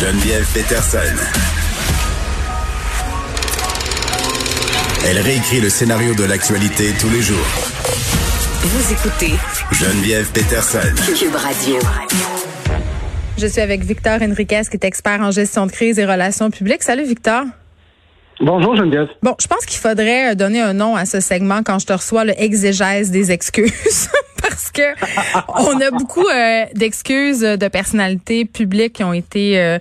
Geneviève Peterson. Elle réécrit le scénario de l'actualité tous les jours. Vous écoutez Geneviève Peterson. Cube Radio. Je suis avec Victor Enriquez, qui est expert en gestion de crise et relations publiques. Salut Victor. Bonjour Geneviève. Bon, je pense qu'il faudrait donner un nom à ce segment quand je te reçois le exégèse des excuses. parce que on a beaucoup euh, d'excuses de personnalités publiques qui ont été euh,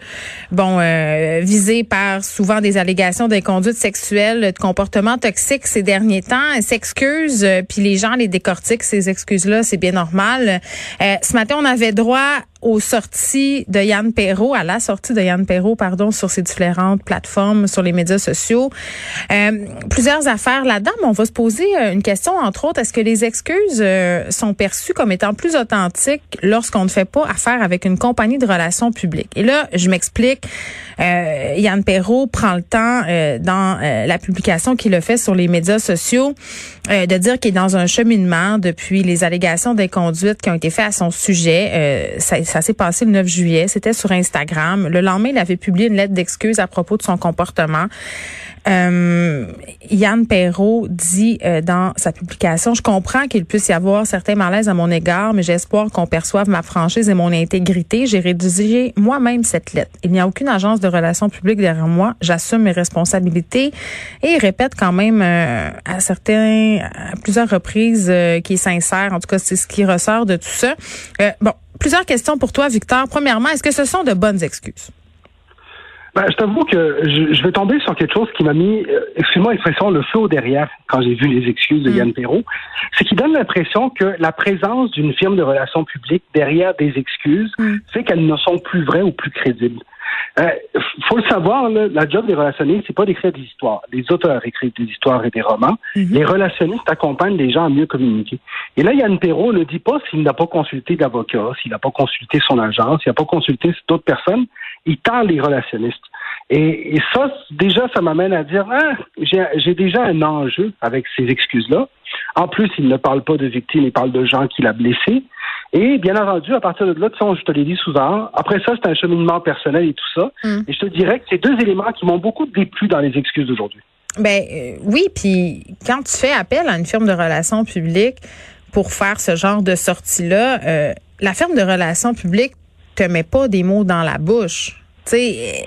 bon euh, visées par souvent des allégations d'inconduite sexuelle, de comportements toxiques ces derniers temps. Elles s'excusent, puis les gens les décortiquent ces excuses-là, c'est bien normal. ce matin, on avait droit aux sorties de Yann Perrault, à la sortie de Yann Perrault, pardon, sur ces différentes plateformes, sur les médias sociaux. plusieurs affaires là-dedans, mais on va se poser une question, entre autres, est-ce que les excuses sont perçues comme étant plus authentiques lorsqu'on ne fait pas affaire avec une compagnie de relations publiques? Et là, je m'explique. Euh, Yann Perrault prend le temps euh, dans euh, la publication qu'il a fait sur les médias sociaux de dire qu'il est dans un cheminement depuis les allégations d'inconduite qui ont été faites à son sujet. ça, ça s'est passé le 9 juillet. C'était sur Instagram. Le lendemain, il avait publié une lettre d'excuse à propos de son comportement. Euh, Yann Perrault dit euh, dans sa publication, je comprends qu'il puisse y avoir certains malaises à mon égard, mais j'espère qu'on perçoive ma franchise et mon intégrité. J'ai rédigé moi-même cette lettre. Il n'y a aucune agence de relations publiques derrière moi. J'assume mes responsabilités et il répète quand même euh, à certains, à plusieurs reprises qui est sincère. En tout cas, c'est ce qui ressort de tout ça. bon, plusieurs questions pour toi, Victor. Premièrement, est-ce que ce sont de bonnes excuses? Ben, je t'avoue que je, vais tomber sur quelque chose qui m'a mis, euh, excuse-moi l'expression, le feu au derrière quand j'ai vu les excuses de mm. Yann Perrault. C'est qu'il donne l'impression que la présence d'une firme de relations publiques derrière des excuses mm. fait qu'elles ne sont plus vraies ou plus crédibles. Euh, faut le savoir, la job des relationnistes, c'est pas d'écrire des histoires. Les auteurs écrivent des histoires et des romans. Mm-hmm. Les relationnistes accompagnent les gens à mieux communiquer. Et là, Yann Perrault ne dit pas s'il n'a pas consulté d'avocat, s'il n'a pas consulté son agence, s'il n'a pas consulté d'autres personnes il tend les relationnistes. Et, ça, déjà, ça m'amène à dire, ah, j'ai déjà un enjeu avec ces excuses-là. En plus, il ne parle pas de victimes, il parle de gens qu'il a blessés. Et bien entendu, à partir de là, je te l'ai dit souvent, après ça, c'est un cheminement personnel et tout ça. Mm. Et je te dirais que c'est deux éléments qui m'ont beaucoup déplu dans les excuses d'aujourd'hui. Ben euh, oui, puis quand tu fais appel à une firme de relations publiques pour faire ce genre de sortie-là, euh, la firme de relations publiques te met pas des mots dans la bouche. Tu sais,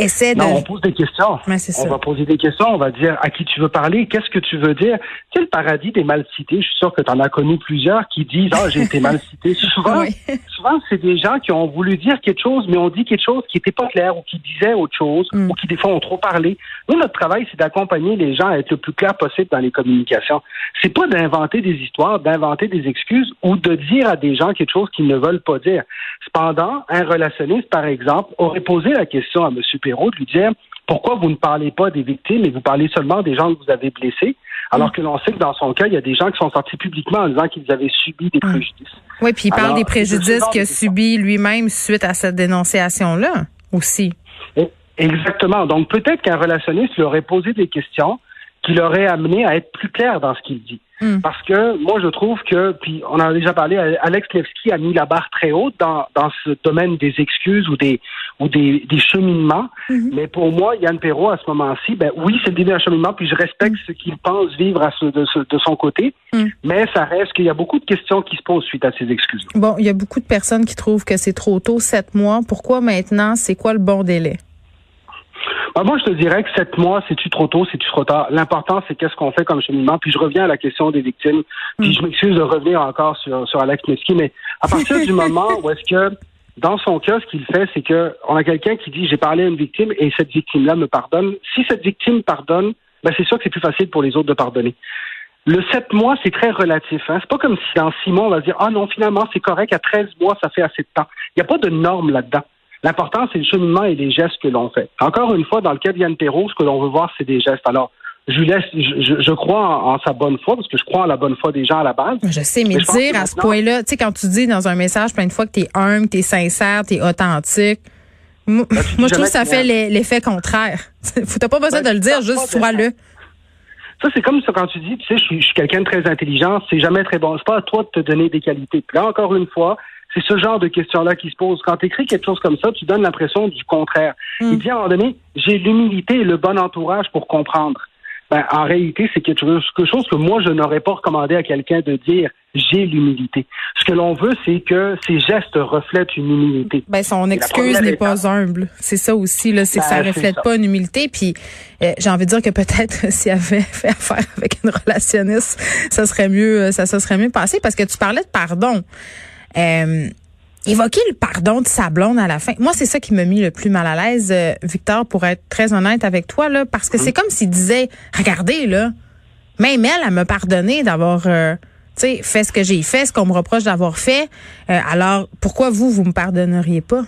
essaie de. Non, on pose des questions. on va poser des questions, on va dire à qui tu veux parler, qu'est-ce que tu veux dire. Sais, le paradis des mal cités, je suis sûr que tu en as connu plusieurs qui disent Ah, j'ai été mal cité. Souvent, souvent c'est des gens qui ont voulu dire quelque chose, mais ont dit quelque chose qui n'était pas clair ou qui disait autre chose mm. ou qui, des fois, ont trop parlé. Nous, notre travail, c'est d'accompagner les gens à être le plus clair possible dans les communications. C'est pas d'inventer des histoires, d'inventer des excuses ou de dire à des gens quelque chose qu'ils ne veulent pas dire. Cependant, un relationniste, par exemple, aurait posé la question à M. De lui dire pourquoi vous ne parlez pas des victimes et vous parlez seulement des gens que vous avez blessés, alors que l'on sait que dans son cas, il y a des gens qui sont sortis publiquement en disant qu'ils avaient subi des hum. préjudices. Oui, puis il parle des préjudices qu'il a subis lui-même suite à cette dénonciation-là aussi. Exactement. Donc peut-être qu'un relationniste lui aurait posé des questions qui l'auraient amené à être plus clair dans ce qu'il dit. Hmm. Parce que moi, je trouve que, puis on en a déjà parlé, Alex Levski a mis la barre très haute dans, dans ce domaine des excuses ou des ou des, des cheminements. Hmm. Mais pour moi, Yann Perrault, à ce moment-ci, ben oui, c'est le début d'un cheminement, puis je respecte hmm. ce qu'il pense vivre à ce, de, de, son côté. Mais ça reste qu'il y a beaucoup de questions qui se posent suite à ces excuses. Bon, il y a beaucoup de personnes qui trouvent que c'est trop tôt, sept mois. Pourquoi maintenant? C'est quoi le bon délai? Ben, moi, je te dirais que sept mois, c'est-tu trop tôt, c'est-tu trop tard? L'important, c'est qu'est-ce qu'on fait comme cheminement? Puis je reviens à la question des victimes. Puis je m'excuse de revenir encore sur, sur Alex Mesky, mais à partir du moment où est-ce que dans son cas, ce qu'il fait, c'est que on a quelqu'un qui dit j'ai parlé à une victime et cette victime-là me pardonne. Si cette victime pardonne, ben c'est sûr que c'est plus facile pour les autres de pardonner. Le sept mois, c'est très relatif. Hein? C'est pas comme si dans six mois, on va dire Ah non, finalement, c'est correct, à 13 mois, ça fait assez de temps. Il n'y a pas de norme là-dedans. L'important, c'est le cheminement et les gestes que l'on fait. Encore une fois, dans le cas d'Yann Perrault, ce que l'on veut voir, c'est des gestes. Alors, je laisse, je, je crois en, sa bonne foi, parce que je crois en la bonne foi des gens à la base. Je sais, mais, dire à ce point-là, tu sais, quand tu dis dans un message plein de fois que tu es humble, tu es sincère, tu es authentique, moi, ben, je trouve que ça fait l'effet contraire. Tu n'as pas besoin ben, de le dire, juste sois-le. Ça, c'est comme ça quand tu dis, tu sais, je suis, quelqu'un de très intelligent, c'est jamais très bon. C'est pas à toi de te donner des qualités. là, encore une fois, c'est ce genre de questions-là qui se posent. Quand tu écris quelque chose comme ça, tu donnes l'impression du contraire. Il dit à un moment donné, j'ai l'humilité et le bon entourage pour comprendre. Ben, en réalité, c'est quelque chose que moi, je n'aurais pas recommandé à quelqu'un de dire j'ai l'humilité. Ce que l'on veut, c'est que ces gestes reflètent une humilité. Ben, son excuse n'est pas humble. C'est ça aussi, là. C'est que ça ben, reflète pas une humilité. Puis, euh, j'ai envie de dire que peut-être s'il avait fait affaire avec une relationniste, ça serait mieux, euh, ça, ça serait mieux passé parce que tu parlais de pardon. Euh, évoquer le pardon de sa blonde à la fin. Moi, c'est ça qui m'a mis le plus mal à l'aise, euh, Victor, pour être très honnête avec toi, là, parce que c'est comme s'il disait, regardez, là, même elle, elle m'a pardonné d'avoir, euh, tu sais, fait ce que j'ai fait, ce qu'on me reproche d'avoir fait. Euh, alors, pourquoi vous, vous me pardonneriez pas?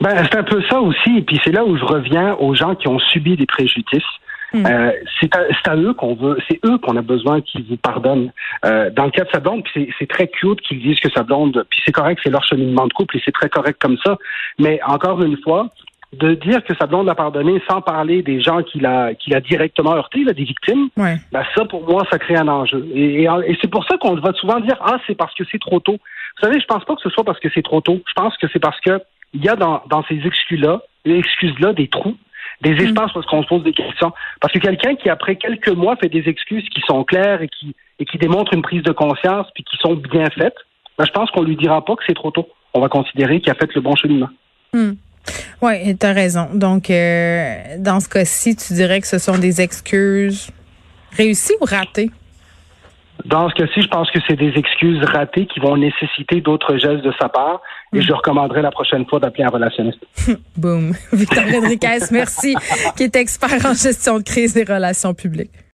Ben, c'est un peu ça aussi, et puis c'est là où je reviens aux gens qui ont subi des préjudices. Hmm. Euh, c'est à, eux qu'on veut, c'est eux qu'on a besoin qu'ils vous pardonnent. Euh, dans le cas de sa blonde, c'est très cute qu'ils disent que sa blonde, puis c'est correct, c'est leur cheminement de couple et c'est très correct comme ça. Mais encore une fois, de dire que sa blonde l'a pardonné sans parler des gens qu'il a, qu'il a directement heurté, là, des victimes, ben ça, pour moi, ça crée un enjeu. Et, et, c'est pour ça qu'on va souvent dire, ah, c'est parce que c'est trop tôt. Vous savez, je pense pas que ce soit parce que c'est trop tôt. Je pense que c'est parce que il y a dans, dans ces excuses-là, excuses-là, des trous des mm. espaces parce qu'on se pose des questions. Parce que quelqu'un qui, après quelques mois, fait des excuses qui sont claires et qui, et qui démontrent une prise de conscience puis qui sont bien faites, ben, je pense qu'on lui dira pas que c'est trop tôt. On va considérer qu'il a fait le bon cheminement. Mm. Oui, tu as raison. Donc, euh, dans ce cas-ci, tu dirais que ce sont des excuses réussies ou ratées? Dans ce cas-ci, je pense que c'est des excuses ratées qui vont nécessiter d'autres gestes de sa part. Et je recommanderais la prochaine fois d'appeler un relationniste. Boum. Victor Rodriguez, merci, qui est expert en gestion de crise et relations publiques.